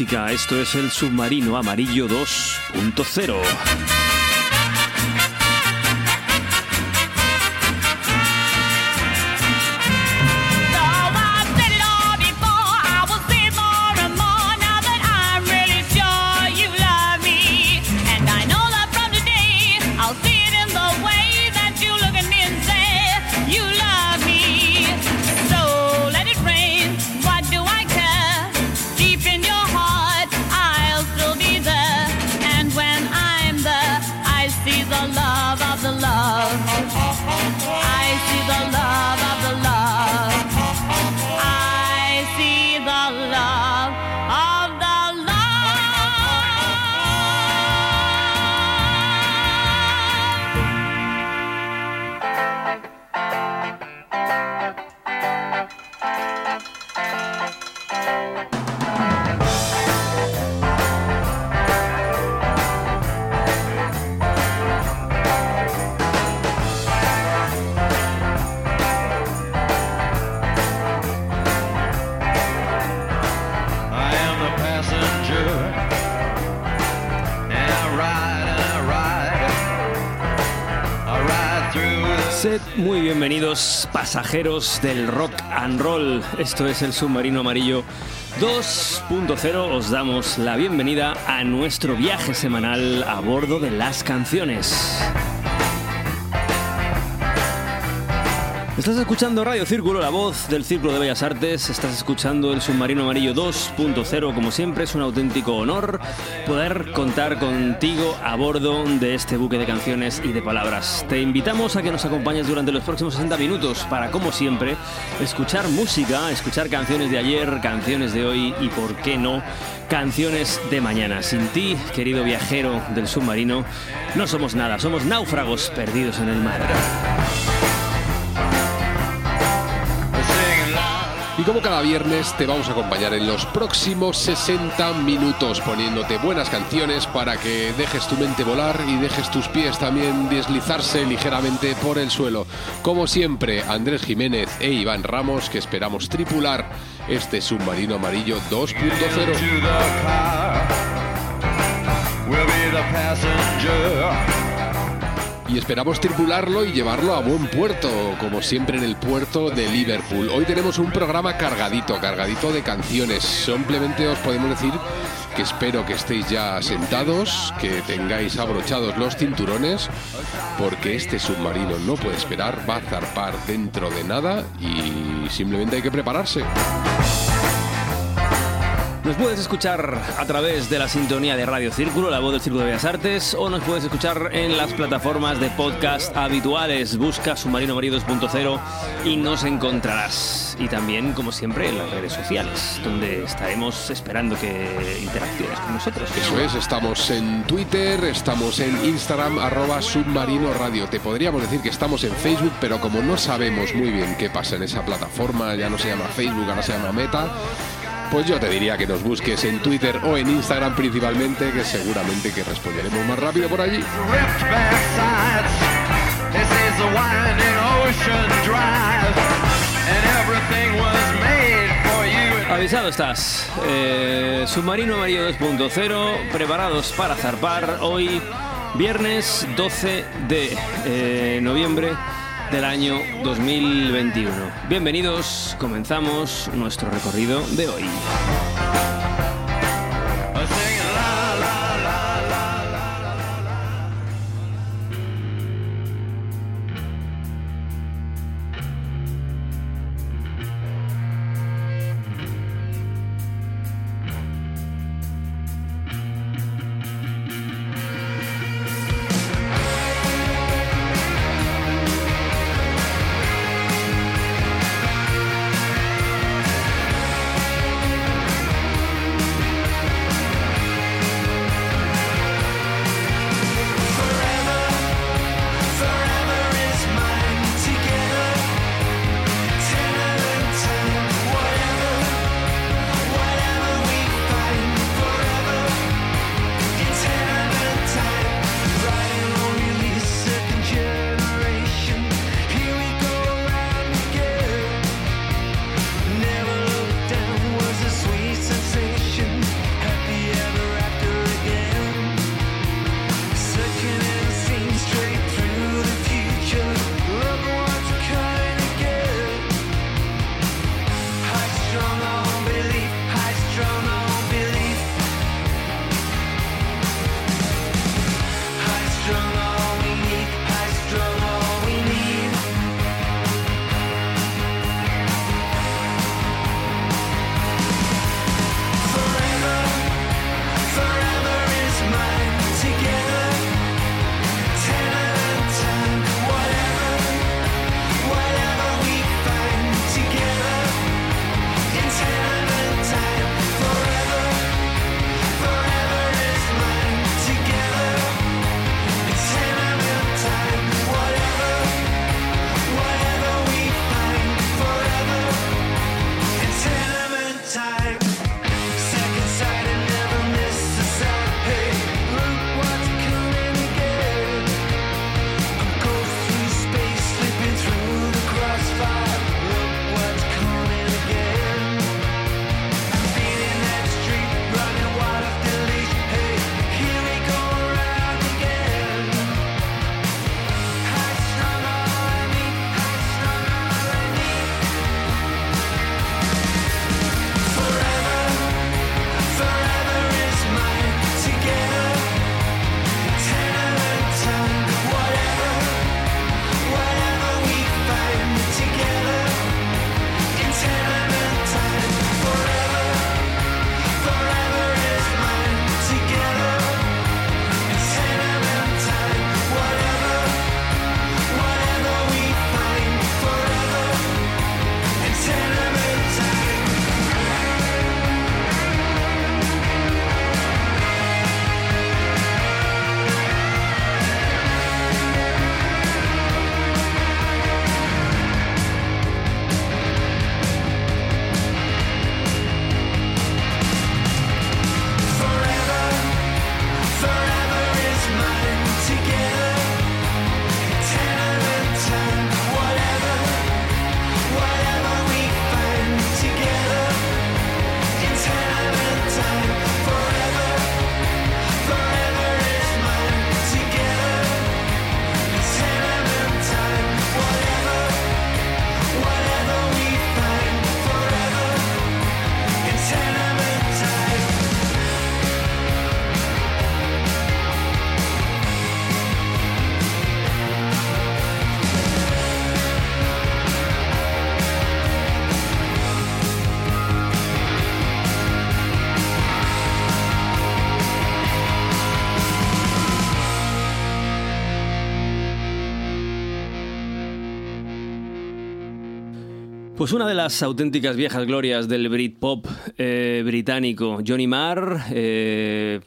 Esto es el Submarino Amarillo 2.0. pasajeros del rock and roll. Esto es el submarino amarillo 2.0. Os damos la bienvenida a nuestro viaje semanal a bordo de las canciones. Estás escuchando Radio Círculo, la voz del Círculo de Bellas Artes. Estás escuchando el Submarino Amarillo 2.0. Como siempre, es un auténtico honor poder contar contigo a bordo de este buque de canciones y de palabras. Te invitamos a que nos acompañes durante los próximos 60 minutos para, como siempre, escuchar música, escuchar canciones de ayer, canciones de hoy y, por qué no, canciones de mañana. Sin ti, querido viajero del submarino, no somos nada, somos náufragos perdidos en el mar. Como cada viernes te vamos a acompañar en los próximos 60 minutos poniéndote buenas canciones para que dejes tu mente volar y dejes tus pies también deslizarse ligeramente por el suelo. Como siempre, Andrés Jiménez e Iván Ramos que esperamos tripular este submarino amarillo 2.0 y esperamos tripularlo y llevarlo a buen puerto, como siempre en el puerto de Liverpool. Hoy tenemos un programa cargadito, cargadito de canciones. Simplemente os podemos decir que espero que estéis ya sentados, que tengáis abrochados los cinturones, porque este submarino no puede esperar, va a zarpar dentro de nada y simplemente hay que prepararse. Nos puedes escuchar a través de la sintonía de Radio Círculo, la voz del Círculo de Bellas Artes, o nos puedes escuchar en las plataformas de podcast habituales. Busca Submarino Amarillo 2.0 y nos encontrarás. Y también, como siempre, en las redes sociales, donde estaremos esperando que interactúes con nosotros. Eso es, estamos en Twitter, estamos en Instagram, arroba Submarino Radio. Te podríamos decir que estamos en Facebook, pero como no sabemos muy bien qué pasa en esa plataforma, ya no se llama Facebook, ahora se llama Meta pues yo te diría que nos busques en Twitter o en Instagram principalmente, que seguramente que responderemos más rápido por allí. Avisado estás. Eh, Submarino Amarillo 2.0, preparados para zarpar hoy, viernes 12 de eh, noviembre del año 2021. Bienvenidos, comenzamos nuestro recorrido de hoy. Pues una de las auténticas viejas glorias del Britpop eh, británico, Johnny Marr, eh,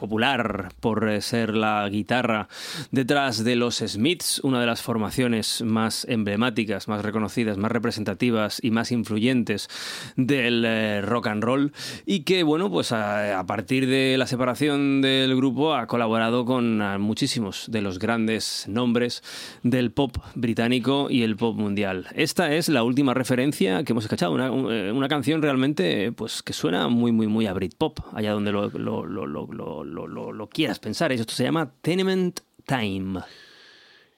popular por eh, ser la guitarra detrás de los Smiths, una de las formaciones más emblemáticas, más reconocidas, más representativas y más influyentes del eh, rock and roll y que bueno, pues a, partir de la separación del grupo ha colaborado con ah, muchísimos de los grandes nombres del pop británico y el pop mundial. Esta es la última referencia que hemos escuchado, una, eh, canción realmente pues que suena muy muy muy a Britpop, allá donde lo, lo, lo lo, quieras pensar. Esto se llama Tenement Time.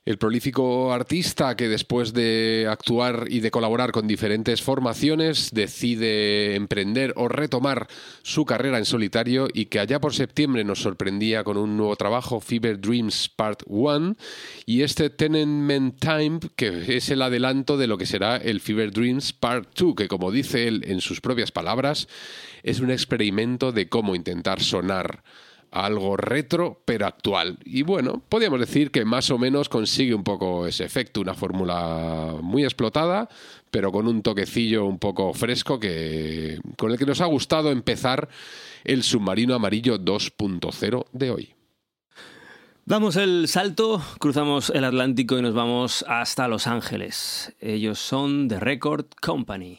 El prolífico artista que después de actuar y de colaborar con diferentes formaciones decide emprender o retomar su carrera en solitario y que allá por septiembre nos sorprendía con un nuevo trabajo, Fever Dreams Part 1, y este Tenement Time que es el adelanto de lo que será el Fever Dreams Part 2, que como dice él en sus propias palabras, es un experimento de cómo intentar sonar algo retro pero actual. Y bueno, podríamos decir que más o menos consigue un poco ese efecto, una fórmula muy explotada, pero con un toquecillo un poco fresco que con el que nos ha gustado empezar el submarino amarillo 2.0 de hoy. Damos el salto, cruzamos el Atlántico y nos vamos hasta Los Ángeles. Ellos son The Record Company.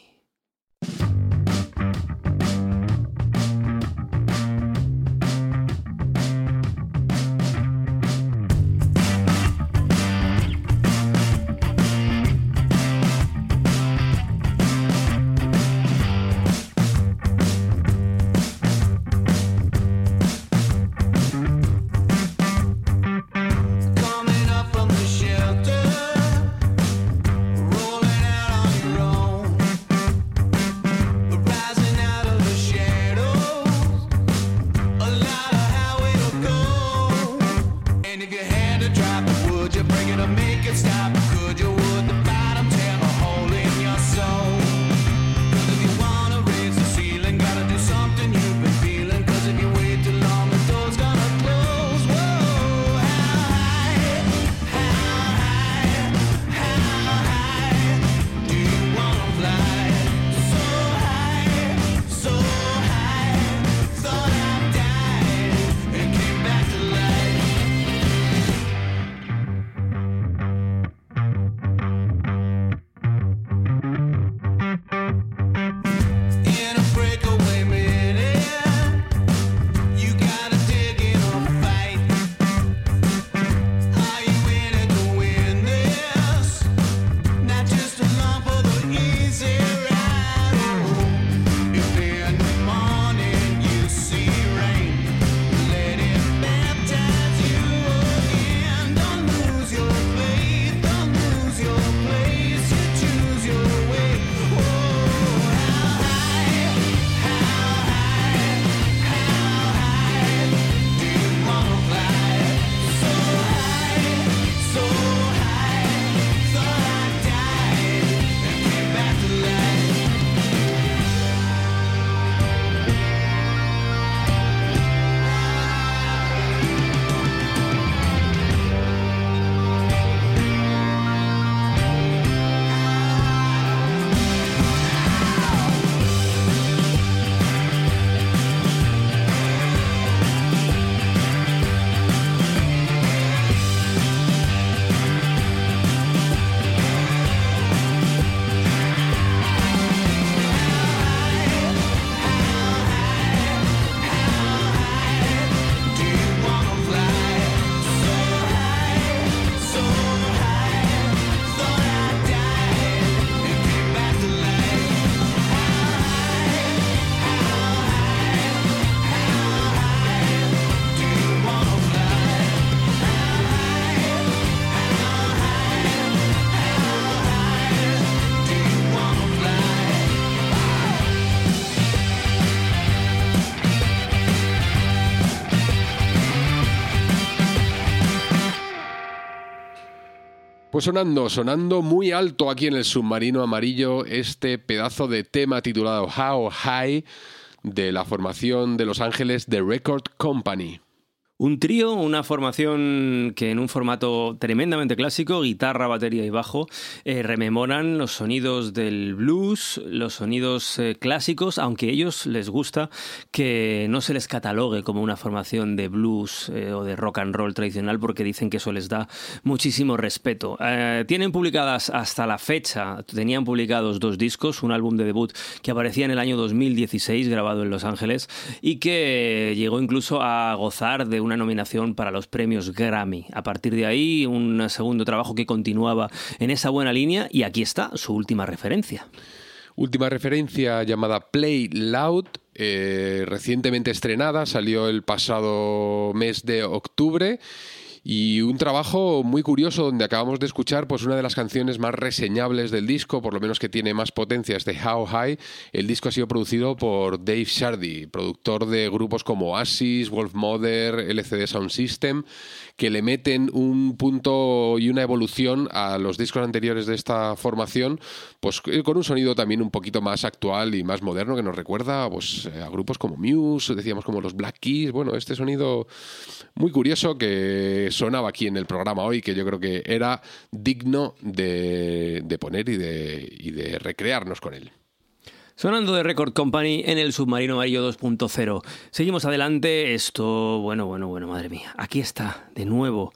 Sonando, sonando muy alto aquí en el submarino amarillo este pedazo de tema titulado How High de la formación de Los Ángeles The Record Company. Un trío, una formación que en un formato tremendamente clásico, guitarra, batería y bajo, eh, rememoran los sonidos del blues, los sonidos eh, clásicos, aunque a ellos les gusta que no se les catalogue como una formación de blues eh, o de rock and roll tradicional porque dicen que eso les da muchísimo respeto. tienen publicadas hasta la fecha, tenían publicados dos discos, un álbum de debut que aparecía en el año 2016 grabado en Los Ángeles y que llegó incluso a gozar de una nominación para los premios Grammy. A partir de ahí, un segundo trabajo que continuaba en esa buena línea y aquí está su última referencia. Última referencia llamada Play Loud, eh, recientemente estrenada, salió el pasado mes de octubre Y un trabajo muy curioso donde acabamos de escuchar pues una de las canciones más reseñables del disco, por lo menos que tiene más potencia, es de How High. El disco ha sido producido por Dave Shardy, productor de grupos como Oasis, Wolf Mother, LCD Sound System, que le meten un punto y una evolución a los discos anteriores de esta formación, pues eh, con un sonido también un poquito más actual y más moderno que nos recuerda pues, a grupos como Muse, decíamos como los Black Keys. Bueno, este sonido muy curioso que sonaba aquí en el programa hoy, que yo creo que era digno de, poner y de, y de recrearnos con él. Sonando de Record Company en el Submarino Amarillo 2.0. Seguimos adelante. Esto, bueno, bueno, bueno, madre mía. Aquí está, de nuevo,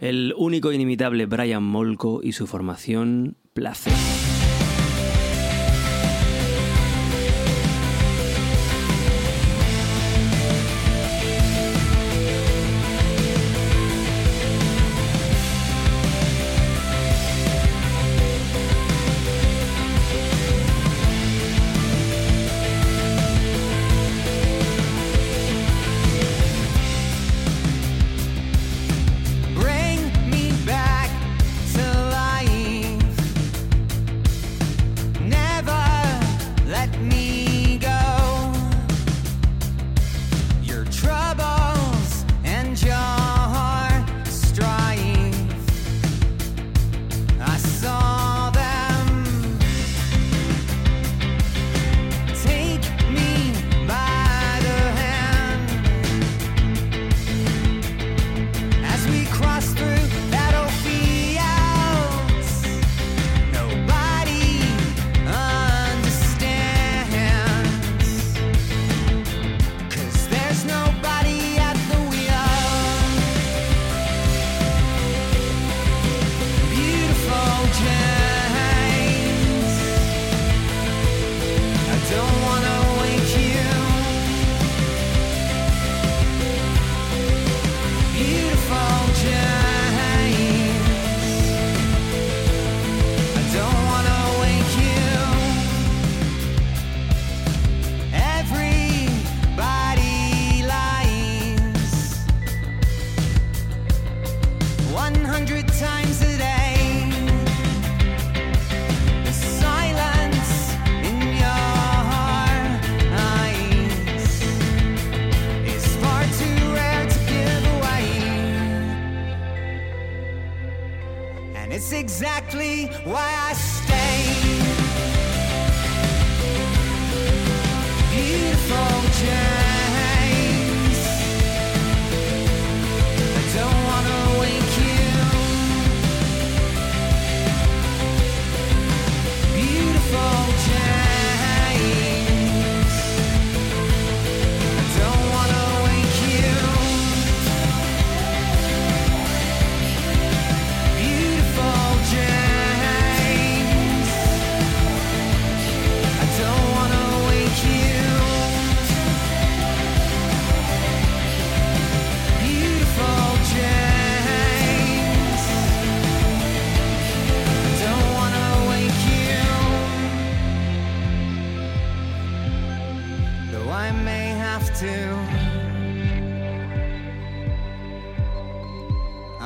el único inimitable Brian Molko y su formación Placer.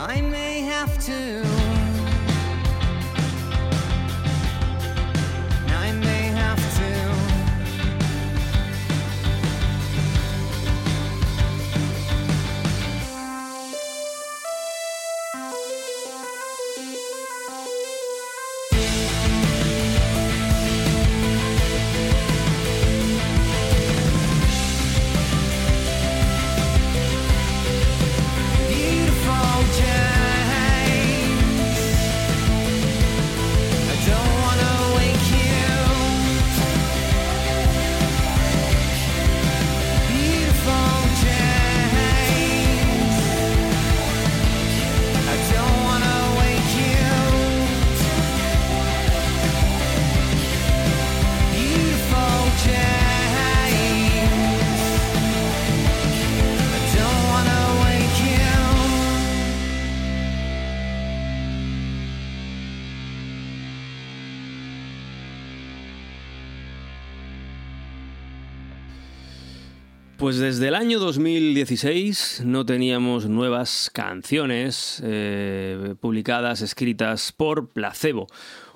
I may have to. Pues desde el año 2016 no teníamos nuevas canciones eh, publicadas, escritas por Placebo,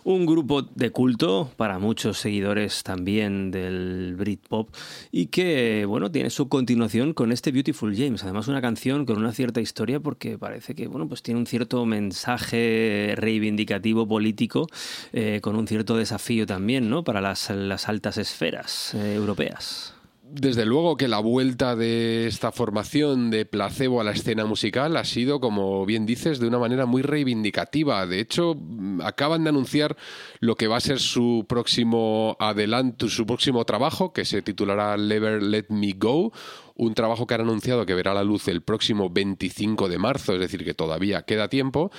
un grupo de culto para muchos seguidores también del Britpop y que, bueno, tiene su continuación con este Beautiful James. Además, una canción con una cierta historia porque parece que, bueno, pues tiene un cierto mensaje reivindicativo político eh, con un cierto desafío también, ¿no? Para las, altas esferas eh, europeas. Desde luego que la vuelta de esta formación de placebo a la escena musical ha sido, como bien dices, de una manera muy reivindicativa. De hecho, acaban de anunciar lo que va a ser su próximo adelanto, su próximo trabajo, que se titulará Never Let Me Go, un trabajo que han anunciado que verá la luz el próximo 25 de marzo, es decir, que todavía queda tiempo,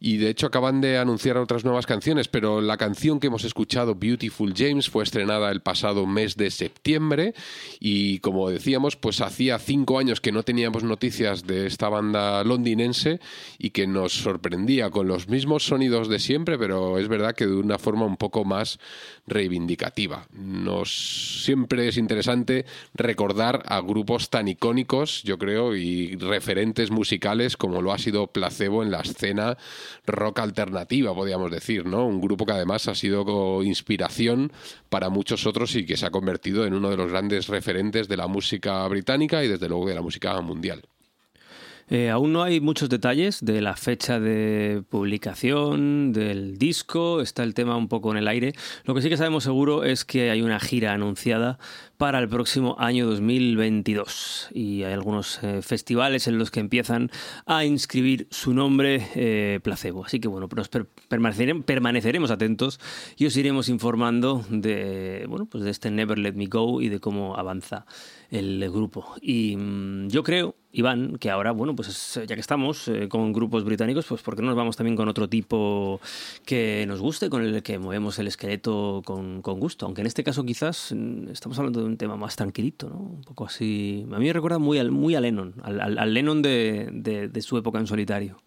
y de hecho acaban de anunciar otras nuevas canciones, pero la canción que hemos escuchado, Beautiful James, fue estrenada el pasado mes de septiembre, y como decíamos, pues hacía cinco años que no teníamos noticias de esta banda londinense y que nos sorprendía con los mismos sonidos de siempre, pero es verdad que de una forma un poco más reivindicativa. Nos siempre es interesante recordar a grupos tan icónicos, yo creo, y referentes musicales como lo ha sido Placebo en la escena rock alternativa, podríamos decir, ¿no? Un grupo que además ha sido inspiración para muchos otros y que se ha convertido en uno de los grandes referentes de la música británica y desde luego de la música mundial. Eh, aún no hay muchos detalles de la fecha de publicación del disco, está el tema un poco en el aire. Lo que sí que sabemos seguro es que hay una gira anunciada para el próximo año 2022 y hay algunos eh, festivales en los que empiezan a inscribir su nombre eh, placebo. Así que bueno, pues permaneceremos, atentos y os iremos informando de, bueno, pues de este Never Let Me Go y de cómo avanza el grupo. Y mm, yo creo, Iván, que ahora, bueno, pues ya que estamos eh, con grupos británicos, pues ¿por qué no nos vamos también con otro tipo que nos guste, con el que movemos el esqueleto con, con gusto? Aunque en este caso quizás mm, estamos hablando de un tema más tranquilito, ¿no? Un poco así. A mí me recuerda muy al, muy a Lennon, al, Lennon de, de su época en solitario.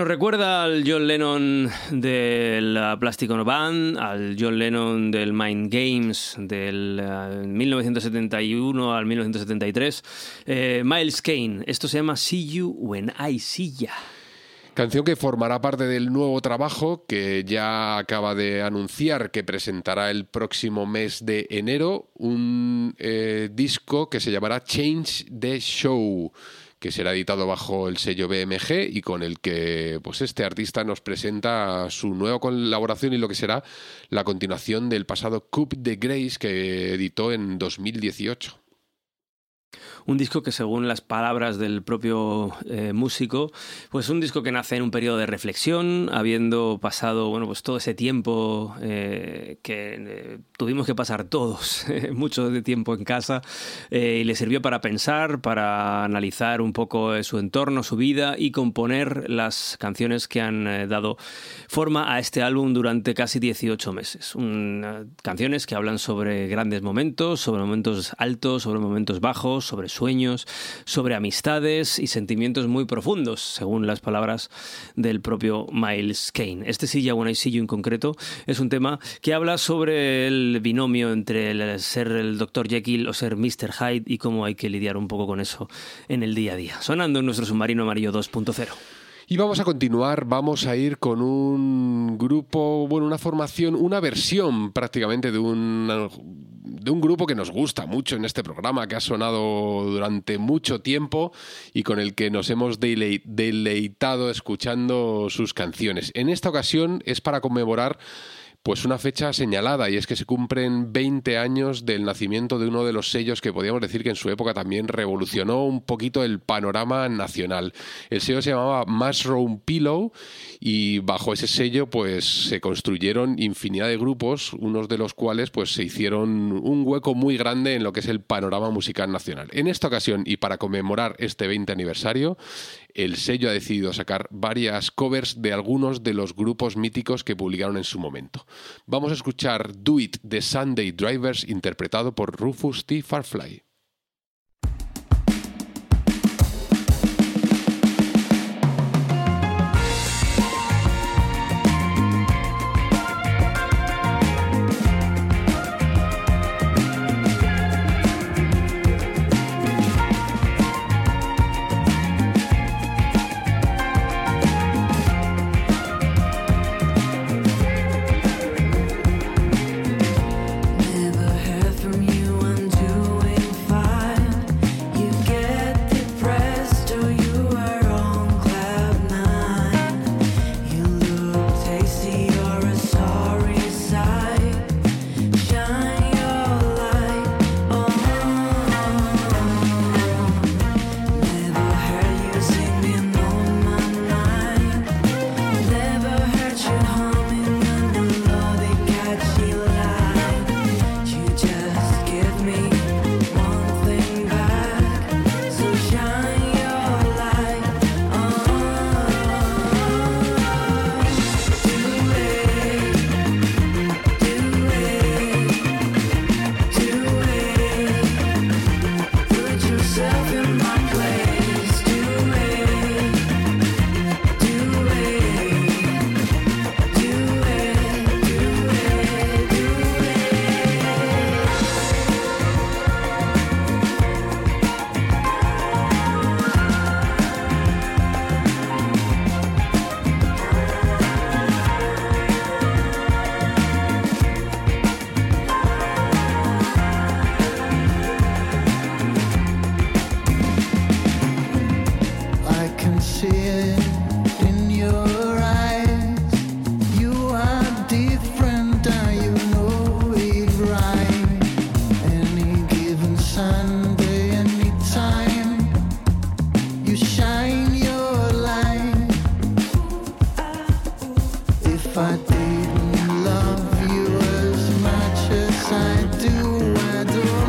Nos recuerda al John Lennon de la Plastic Ono Band, al John Lennon del Mind Games del 1971 eh, al 1973. Eh, Miles Kane, esto se llama See You When I See Ya. Canción que formará parte del nuevo trabajo que ya acaba de anunciar que presentará el próximo mes de enero, un eh, disco que se llamará Change the Show que será editado bajo el sello BMG y con el que pues este artista nos presenta su nueva colaboración y lo que será la continuación del pasado Coupe de Grace que editó en 2018 un disco que según las palabras del propio eh, músico, pues un disco que nace en un periodo de reflexión, habiendo pasado, bueno, pues todo ese tiempo eh, que eh, tuvimos que pasar todos, mucho de tiempo en casa, y le sirvió para pensar, para analizar un poco su entorno, su vida y componer las canciones que han dado forma a este álbum durante casi 18 meses. canciones que hablan sobre grandes momentos, sobre momentos altos, sobre momentos bajos, sobre sueños, sobre amistades y sentimientos muy profundos, según las palabras del propio Miles Kane. Este Silla See You en concreto es un tema que habla sobre el binomio entre el ser el Dr. Jekyll o ser Mr. Hyde y cómo hay que lidiar un poco con eso en el día a día. Sonando en nuestro submarino amarillo 2.0. Y vamos a continuar, vamos a ir con un grupo, bueno, una formación, una versión prácticamente de un, de un grupo que nos gusta mucho en este programa, que ha sonado durante mucho tiempo y con el que nos hemos deleitado escuchando sus canciones. En esta ocasión es para conmemorar pues una fecha señalada y es que se cumplen 20 años del nacimiento de uno de los sellos que podríamos decir que en su época también revolucionó un poquito el panorama nacional. El sello se llamaba Mushroom Pillow y bajo ese sello pues se construyeron infinidad de grupos, unos de los cuales pues se hicieron un hueco muy grande en lo que es el panorama musical nacional. En esta ocasión y para conmemorar este 20 aniversario, el sello ha decidido sacar varias covers de algunos de los grupos míticos que publicaron en su momento. Vamos a escuchar Do It de Sunday Drivers interpretado por Rufus T. Farfly. do I do?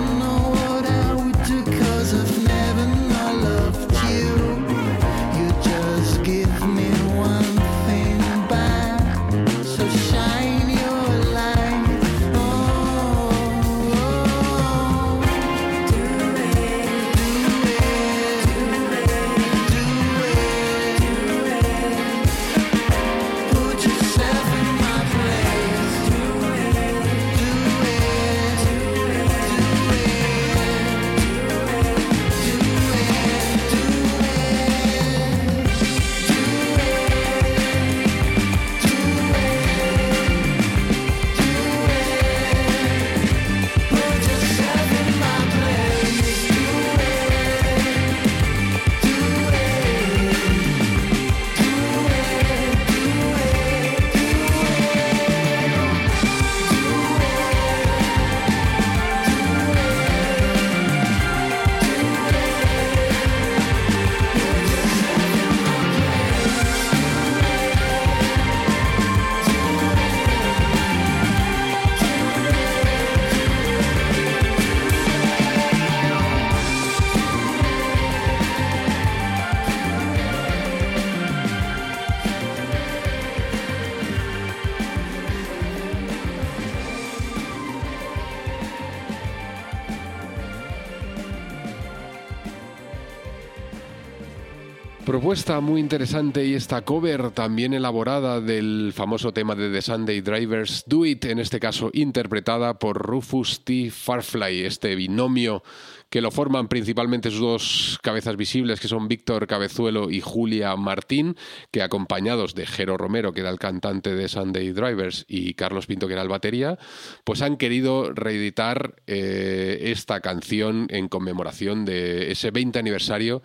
Propuesta muy interesante y esta cover también elaborada del famoso tema de The Sunday Drivers, Do It, en este caso interpretada por Rufus T. Farfly, este binomio que lo forman principalmente sus dos cabezas visibles, que son Víctor Cabezuelo y Julia Martín, que acompañados de Jero Romero, que era el cantante de Sunday Drivers, y Carlos Pinto, que era el batería, pues han querido reeditar eh, esta canción en conmemoración de ese 20 aniversario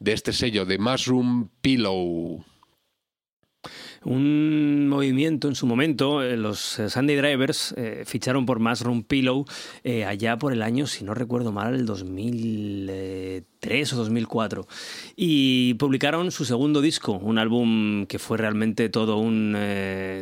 de este sello de Mushroom Pillow un movimiento en su momento. Eh, los eh, Sunday Drivers eh, ficharon por Mushroom Pillow allá por el año, si no recuerdo mal, el 2003 o 2004. Y publicaron su segundo disco, un álbum que fue realmente todo un,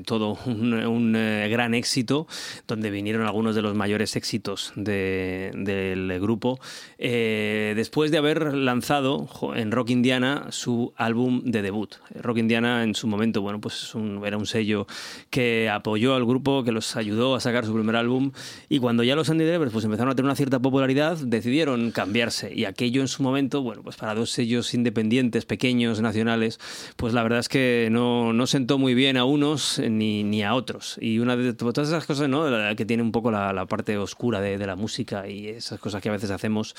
todo un, gran éxito, donde vinieron algunos de los mayores éxitos del grupo. después de haber lanzado en Rock Indiana su álbum de debut. Rock Indiana en su momento, bueno, pues era un sello que apoyó al grupo, que los ayudó a sacar su primer álbum. Y cuando ya los Andy Drivers pues, empezaron a tener una cierta popularidad, decidieron cambiarse. Y aquello en su momento, bueno, pues para dos sellos independientes, pequeños, nacionales, pues la verdad es que no, no sentó muy bien a unos ni, ni a otros. Y una de todas esas cosas, ¿no? Que tiene un poco la, parte oscura de, de, la música y esas cosas que a veces hacemos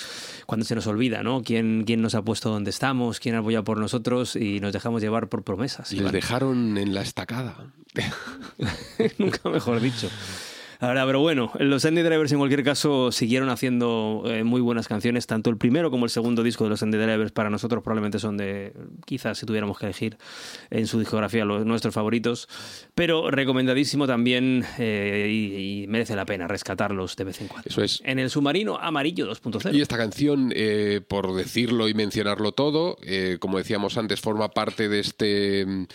cuando se nos olvida, ¿no? ¿Quién, quién nos ha puesto donde estamos? ¿Quién apoya por nosotros? Y nos dejamos llevar por promesas. Les dejaron en la estacada. Nunca mejor dicho. Ahora, pero bueno, los Andy Drivers en cualquier caso siguieron haciendo eh, muy buenas canciones, tanto el primero como el segundo disco de los Andy Drivers para nosotros probablemente son de, quizás si tuviéramos que elegir en su discografía los nuestros favoritos, pero recomendadísimo también eh, y, merece la pena rescatarlos de vez en cuando. Eso es. En el submarino amarillo 2.0. Y esta canción, eh, por decirlo y mencionarlo todo, como decíamos antes, forma parte de este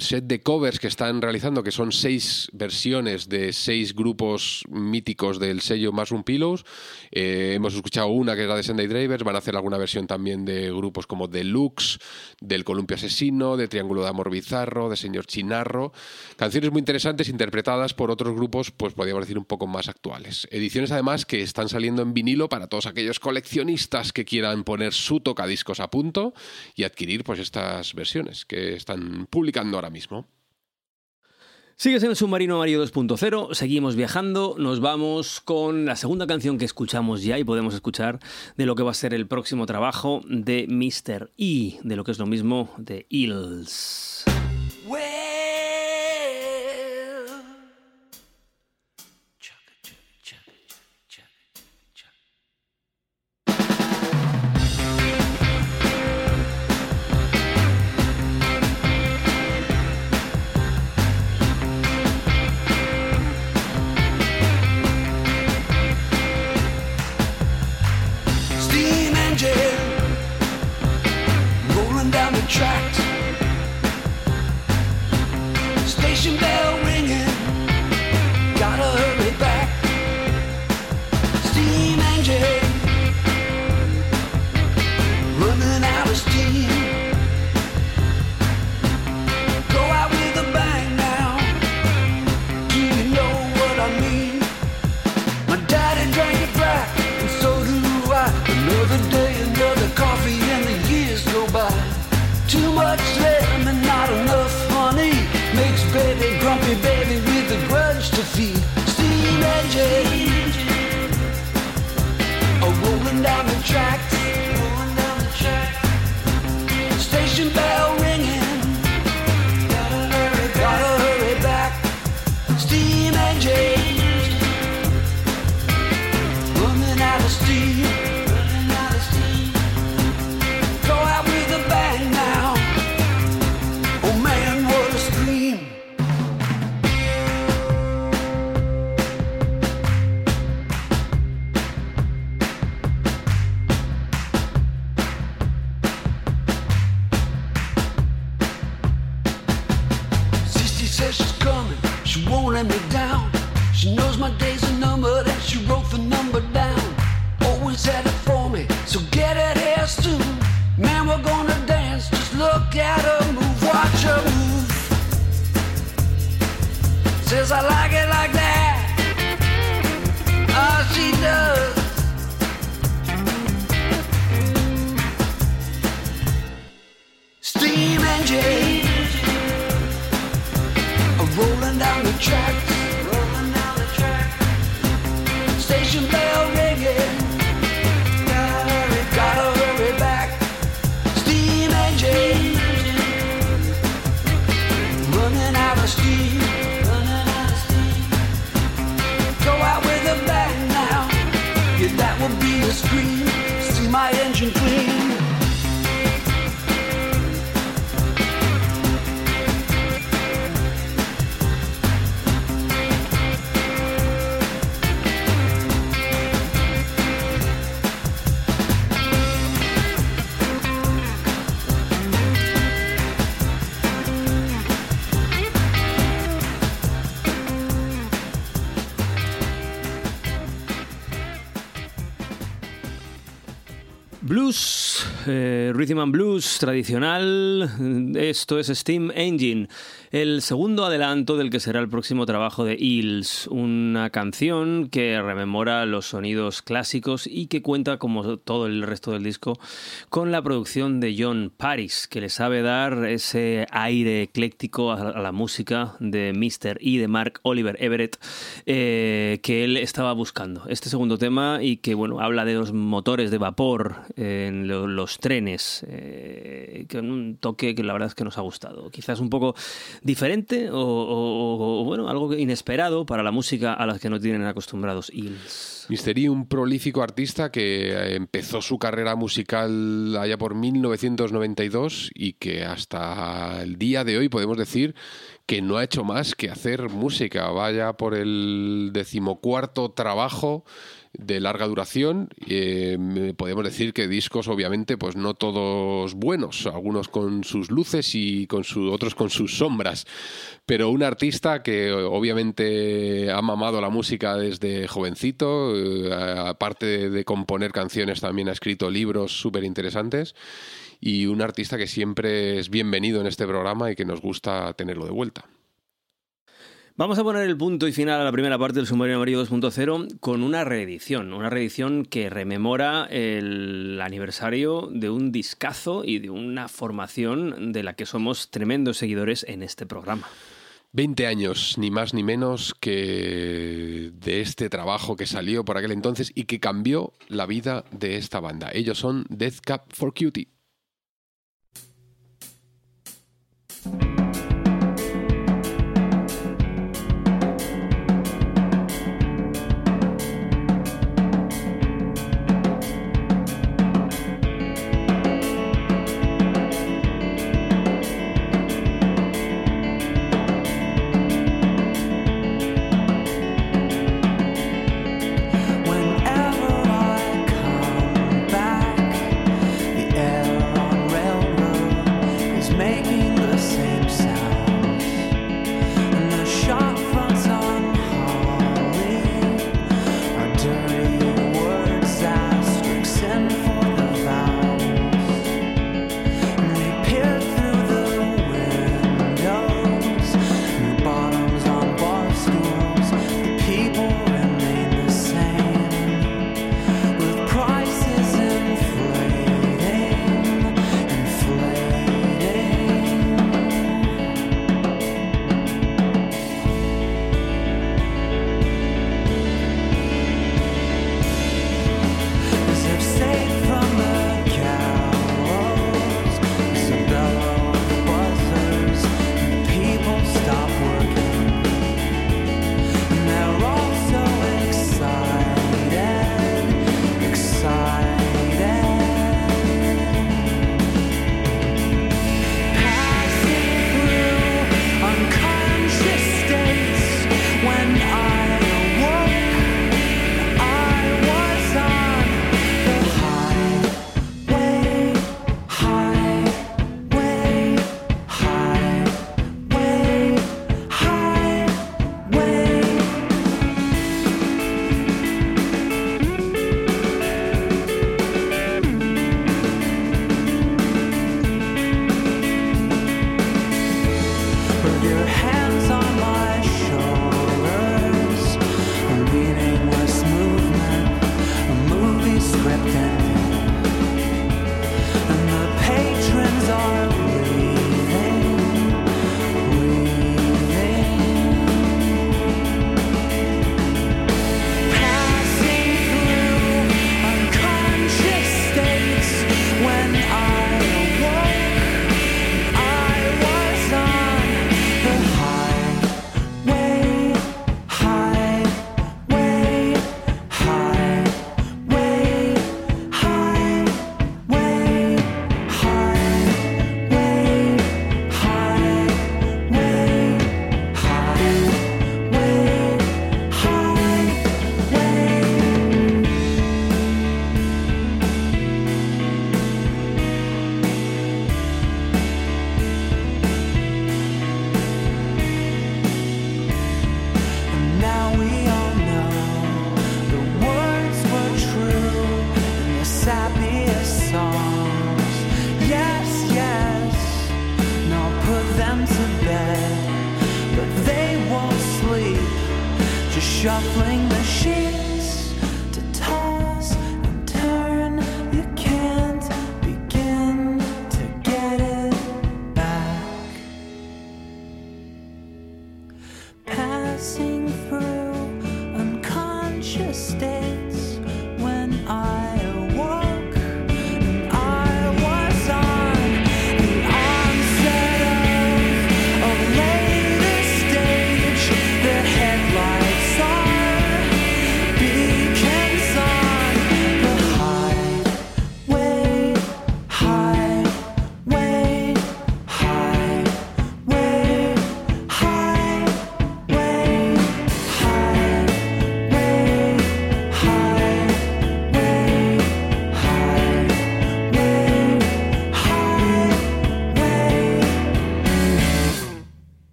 set de covers que están realizando, que son seis versiones de seis grupos míticos del sello Mushroom Pillows. Eh, hemos escuchado una que es la de Sunday Drivers, van a hacer alguna versión también de grupos como Deluxe, del Columpio Asesino, de Triángulo de Amor Bizarro, de Señor Chinarro. Canciones muy interesantes interpretadas por otros grupos, pues podríamos decir un poco más actuales. Ediciones además que están saliendo en vinilo para todos aquellos coleccionistas que quieran poner su tocadiscos a punto y adquirir pues estas versiones que están ahora mismo. Sigues en el submarino amarillo 2.0, seguimos viajando, nos vamos con la segunda canción que escuchamos ya y podemos escuchar de lo que va a ser el próximo trabajo de Mr. E, de lo que es lo mismo de Hills. down the track. Down the track. Station Rhythm and Blues tradicional. Esto es Steam Engine el segundo adelanto del que será el próximo trabajo de Hills, una canción que rememora los sonidos clásicos y que cuenta, como todo el resto del disco, con la producción de John Paris, que le sabe dar ese aire ecléctico a la música de Mr. y de Mark Oliver Everett eh, que él estaba buscando. Este segundo tema y que bueno habla de los motores de vapor en los trenes, eh, con un toque que la verdad es que nos ha gustado. Quizás un poco diferente o, bueno, algo inesperado para la música a la que no tienen acostumbrados Hills. Un prolífico artista que empezó su carrera musical allá por 1992 y que hasta el día de hoy podemos decir que no ha hecho más que hacer música. Vaya por el decimocuarto trabajo de larga duración. Eh, podemos decir que discos, obviamente, pues no todos buenos, algunos con sus luces y con su, otros con sus sombras. Pero un artista que obviamente ha mamado la música desde jovencito, eh, aparte de componer canciones, también ha escrito libros súper interesantes. Y un artista que siempre es bienvenido en este programa y que nos gusta tenerlo de vuelta. Vamos a poner el punto y final a la primera parte del Submarino Amarillo 2.0 con una reedición, una reedición que rememora el aniversario de un discazo y de una formación de la que somos tremendos seguidores en este programa. 20 años, ni más ni menos que de este trabajo que salió por aquel entonces y que cambió la vida de esta banda. Ellos son Death Cap for Cutie.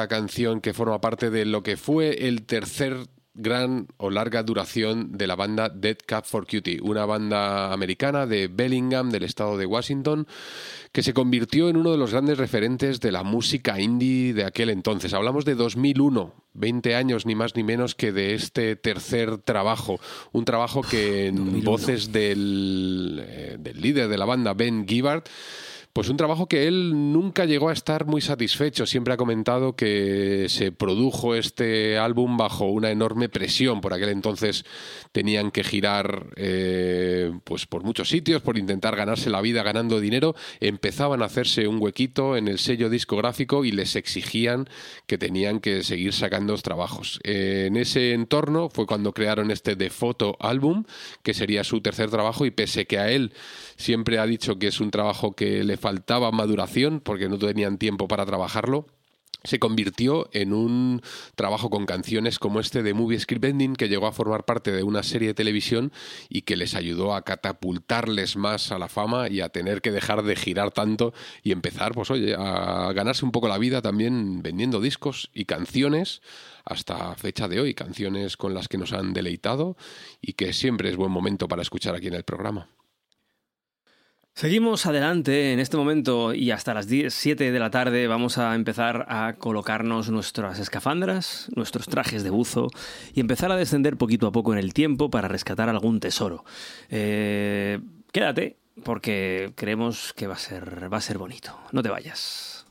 Esta canción que forma parte de lo que fue el tercer gran o larga duración de la banda Dead Cat for Cutie, una banda americana de Bellingham, del estado de Washington, que se convirtió en uno de los grandes referentes de la música indie de aquel entonces. Hablamos de 2001, 20 años ni más ni menos que de este tercer trabajo, un trabajo que en 2001. voces del, eh, del líder de la banda, Ben Gibbard, pues un trabajo que él nunca llegó a estar muy satisfecho. Siempre ha comentado que se produjo este álbum bajo una enorme presión. Por aquel entonces tenían que girar eh, pues por muchos sitios, por intentar ganarse la vida ganando dinero. Empezaban a hacerse un huequito en el sello discográfico y les exigían que tenían que seguir sacando trabajos. Eh, en ese entorno fue cuando crearon este The Photo Album, que sería su tercer trabajo, y pese que a él siempre ha dicho que es un trabajo que le faltaba maduración porque no tenían tiempo para trabajarlo. Se convirtió en un trabajo con canciones como este de Movie Script Ending que llegó a formar parte de una serie de televisión y que les ayudó a catapultarles más a la fama y a tener que dejar de girar tanto y empezar, pues oye, a ganarse un poco la vida también vendiendo discos y canciones hasta fecha de hoy, canciones con las que nos han deleitado y que siempre es buen momento para escuchar aquí en el programa. Seguimos adelante en este momento y hasta las 10, 7 de la tarde vamos a empezar a colocarnos nuestras escafandras, nuestros trajes de buzo y empezar a descender poquito a poco en el tiempo para rescatar algún tesoro. Eh, quédate porque creemos que va a ser, va a ser bonito. No te vayas.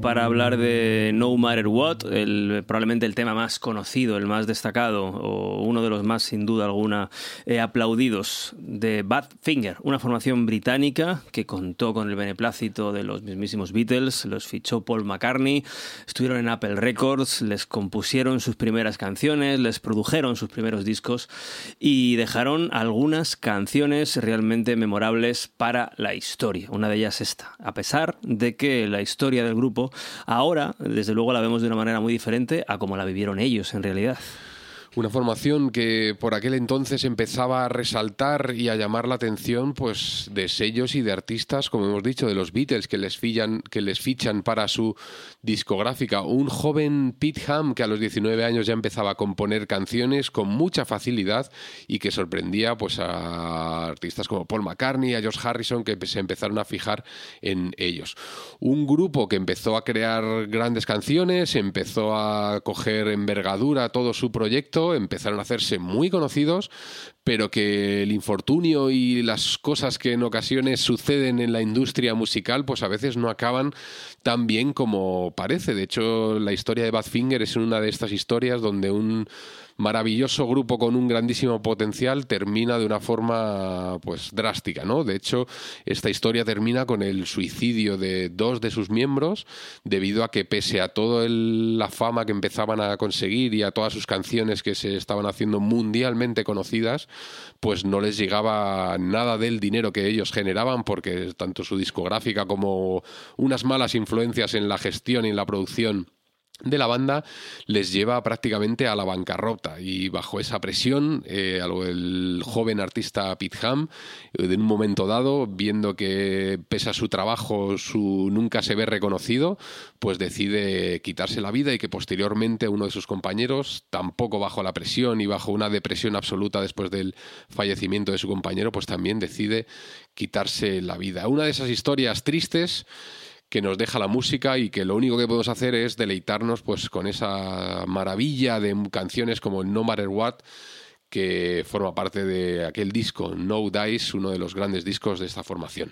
Para hablar de No Matter What, el, probablemente el tema más conocido, el más destacado, o uno de los más, sin duda alguna, eh, aplaudidos de Badfinger, una formación británica que contó con el beneplácito de los mismísimos Beatles, los fichó Paul McCartney, estuvieron en Apple Records, les compusieron sus primeras canciones, les produjeron sus primeros discos y dejaron algunas canciones realmente memorables para la historia. Una de ellas esta, a pesar de que la historia del grupo ahora, desde luego, la vemos de una manera muy diferente a como la vivieron ellos en realidad. Una formación que por aquel entonces empezaba a resaltar y a llamar la atención pues de sellos y de artistas, como hemos dicho, de los Beatles que les fichan, que les fichan para su discográfica. Un joven Pete Ham que a los 19 años ya empezaba a componer canciones con mucha facilidad y que sorprendía pues a artistas como Paul McCartney, a George Harrison que se empezaron a fijar en ellos. Un grupo que empezó a crear grandes canciones, empezó a coger envergadura todo su proyecto empezaron a hacerse muy conocidos, pero que el infortunio y las cosas que en ocasiones suceden en la industria musical, pues a veces no acaban tan bien como parece. De hecho, la historia de Badfinger es una de estas historias donde un maravilloso grupo con un grandísimo potencial termina de una forma pues drástica, ¿no? De hecho, esta historia termina con el suicidio de dos de sus miembros debido a que pese a toda la fama que empezaban a conseguir y a todas sus canciones que se estaban haciendo mundialmente conocidas, pues no les llegaba nada del dinero que ellos generaban porque tanto su discográfica como unas malas influencias en la gestión y en la producción de la banda les lleva prácticamente a la bancarrota y bajo esa presión eh, el joven artista Pete Ham eh, en un momento dado viendo que pese a su trabajo su nunca se ve reconocido pues decide quitarse la vida y que posteriormente uno de sus compañeros tampoco bajo la presión y bajo una depresión absoluta después del fallecimiento de su compañero pues también decide quitarse la vida. Una de esas historias tristes que nos deja la música y que lo único que podemos hacer es deleitarnos pues con esa maravilla de canciones como No Matter What que forma parte de aquel disco No Dice, uno de los grandes discos de esta formación.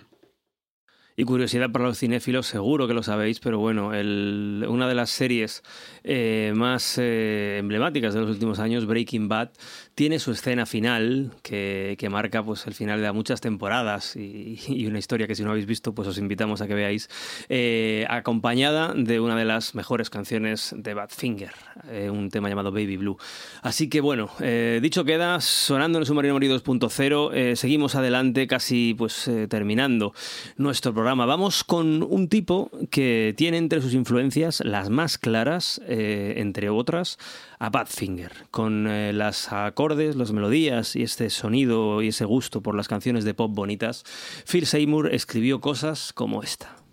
Y curiosidad para los cinéfilos, seguro que lo sabéis, pero bueno, el, una de las series eh, más eh, emblemáticas de los últimos años, Breaking Bad, tiene su escena final que, marca pues, el final de muchas temporadas y, una historia que si no habéis visto, pues os invitamos a que veáis, eh, acompañada de una de las mejores canciones de Badfinger, eh, un tema llamado Baby Blue. Así que bueno, eh, dicho queda, sonando en Submarino Morí 2.0, seguimos adelante casi pues terminando nuestro programa. Vamos con un tipo que tiene entre sus influencias las más claras, entre otras, a Badfinger, con las acordes, las melodías y este sonido y ese gusto por las canciones de pop bonitas. Phil Seymour escribió cosas como esta.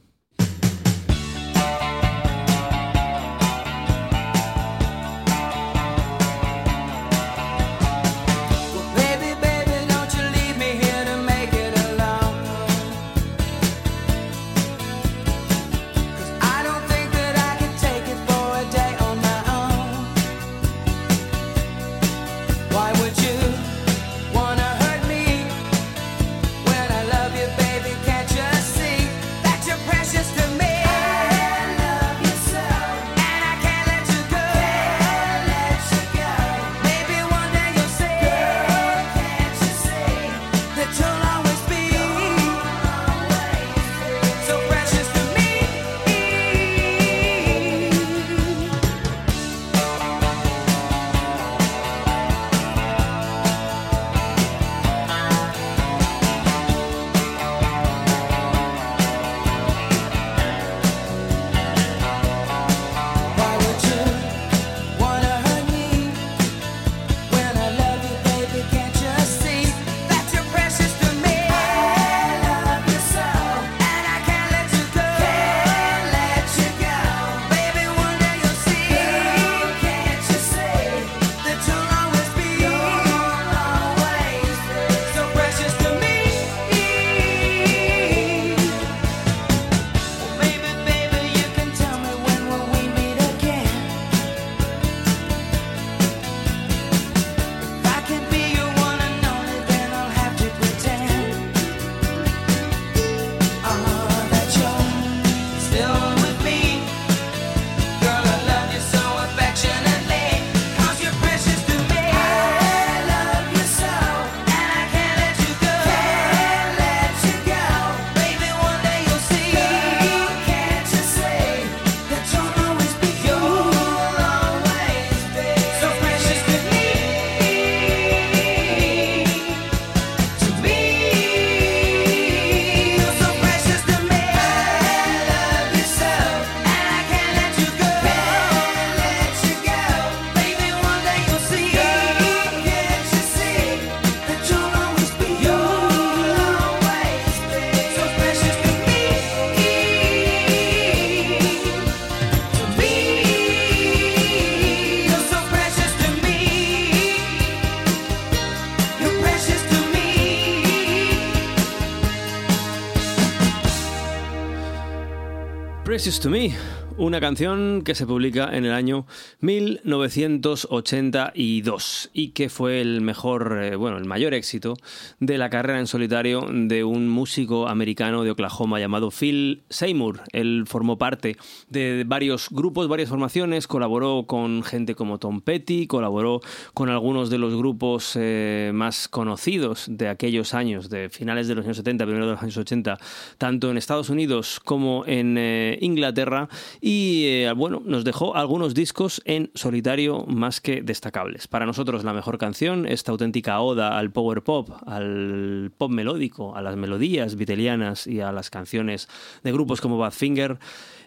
Precious to Me, una canción que se publica en el año 1982 y que fue el mejor, eh, bueno, el mayor éxito de la carrera en solitario de un músico americano de Oklahoma llamado Phil Seymour. Él formó parte de varios grupos, varias formaciones, colaboró con gente como Tom Petty, colaboró con algunos de los grupos eh, más conocidos de aquellos años, de finales de los años 70, primero de los años 80, tanto en Estados Unidos como en eh, Inglaterra y eh, bueno, nos dejó algunos discos en solitario más que destacables. Para nosotros la mejor canción, esta auténtica oda al power pop, al pop melódico, a las melodías vitelianas y a las canciones de grupos como Badfinger,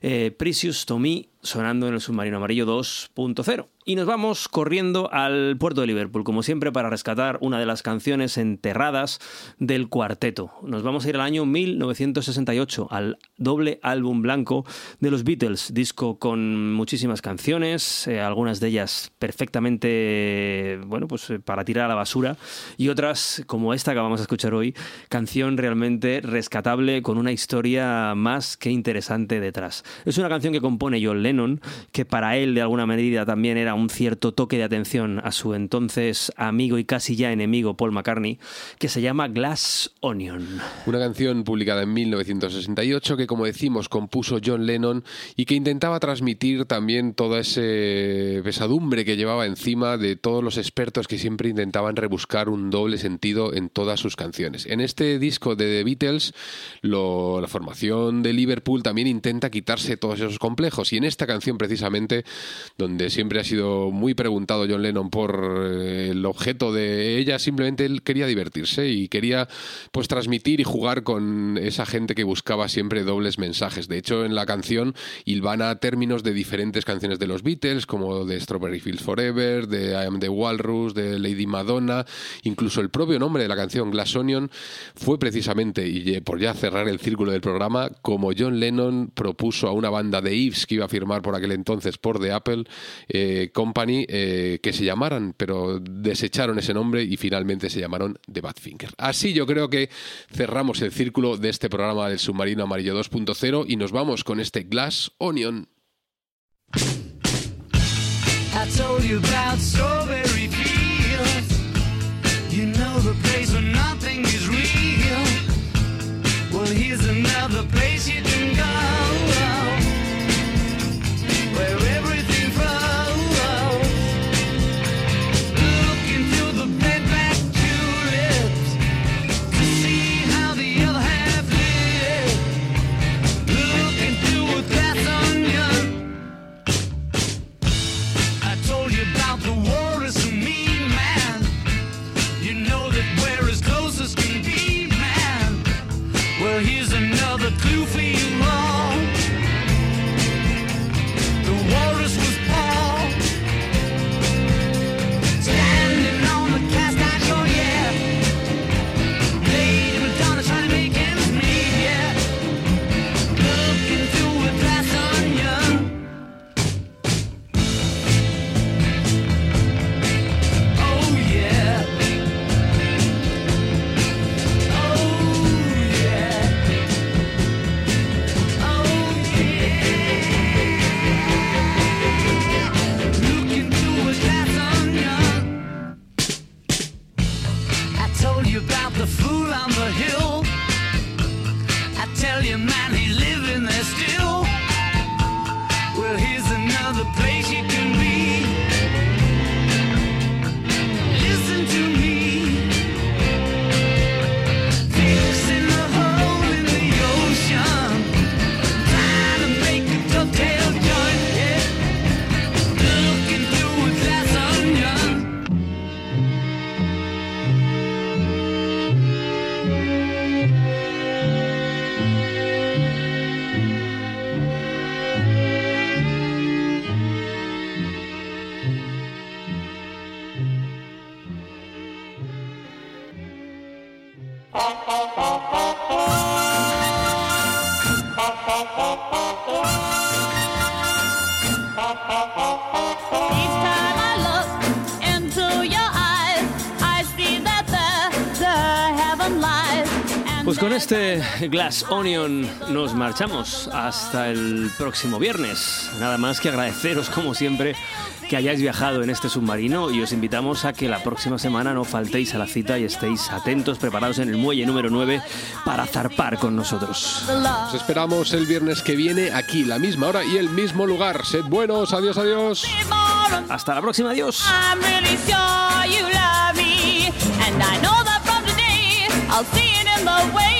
eh, Precious to Me sonando en el submarino amarillo 2.0. Y nos vamos corriendo al puerto de Liverpool, como siempre, para rescatar una de las canciones enterradas del cuarteto. Nos vamos a ir al año 1968, al doble álbum blanco de los Beatles, disco con muchísimas canciones, eh, algunas de ellas perfectamente, bueno, pues eh, para tirar a la basura, y otras, como esta que vamos a escuchar hoy, canción realmente rescatable con una historia más que interesante detrás. Es una canción que compone John Lennon, que para él de alguna medida también era un cierto toque de atención a su entonces amigo y casi ya enemigo Paul McCartney, que se llama Glass Onion. Una canción publicada en 1968 que, como decimos, compuso John Lennon y que intentaba transmitir también toda esa pesadumbre que llevaba encima de todos los expertos que siempre intentaban rebuscar un doble sentido en todas sus canciones. En este disco de The Beatles, la formación de Liverpool también intenta quitarse todos esos complejos y en esta canción precisamente, donde siempre ha sido muy preguntado John Lennon por eh, el objeto de ella, simplemente él quería divertirse y quería pues transmitir y jugar con esa gente que buscaba siempre dobles mensajes. De hecho, en la canción hilvana términos de diferentes canciones de los Beatles, como de Strawberry Fields Forever, de I Am the Walrus, de Lady Madonna, incluso el propio nombre de la canción Glass Onion fue precisamente, y eh, por ya cerrar el círculo del programa, como John Lennon propuso a una banda de Eves que iba a firmar por aquel entonces por The Apple eh, Company eh, que se llamaran, pero desecharon ese nombre y finalmente se llamaron The Badfinger. Así yo creo que cerramos el círculo de este programa del Submarino Amarillo 2.0 y nos vamos con este Glass Onion. este Glass Onion nos marchamos hasta el próximo viernes. Nada más que agradeceros como siempre que hayáis viajado en este submarino y os invitamos a que la próxima semana no faltéis a la cita y estéis atentos, preparados en el muelle número 9 para zarpar con nosotros. Os esperamos el viernes que viene aquí, la misma hora y el mismo lugar. Sed buenos, adiós, adiós. Hasta la próxima, adiós. I'll see it in the way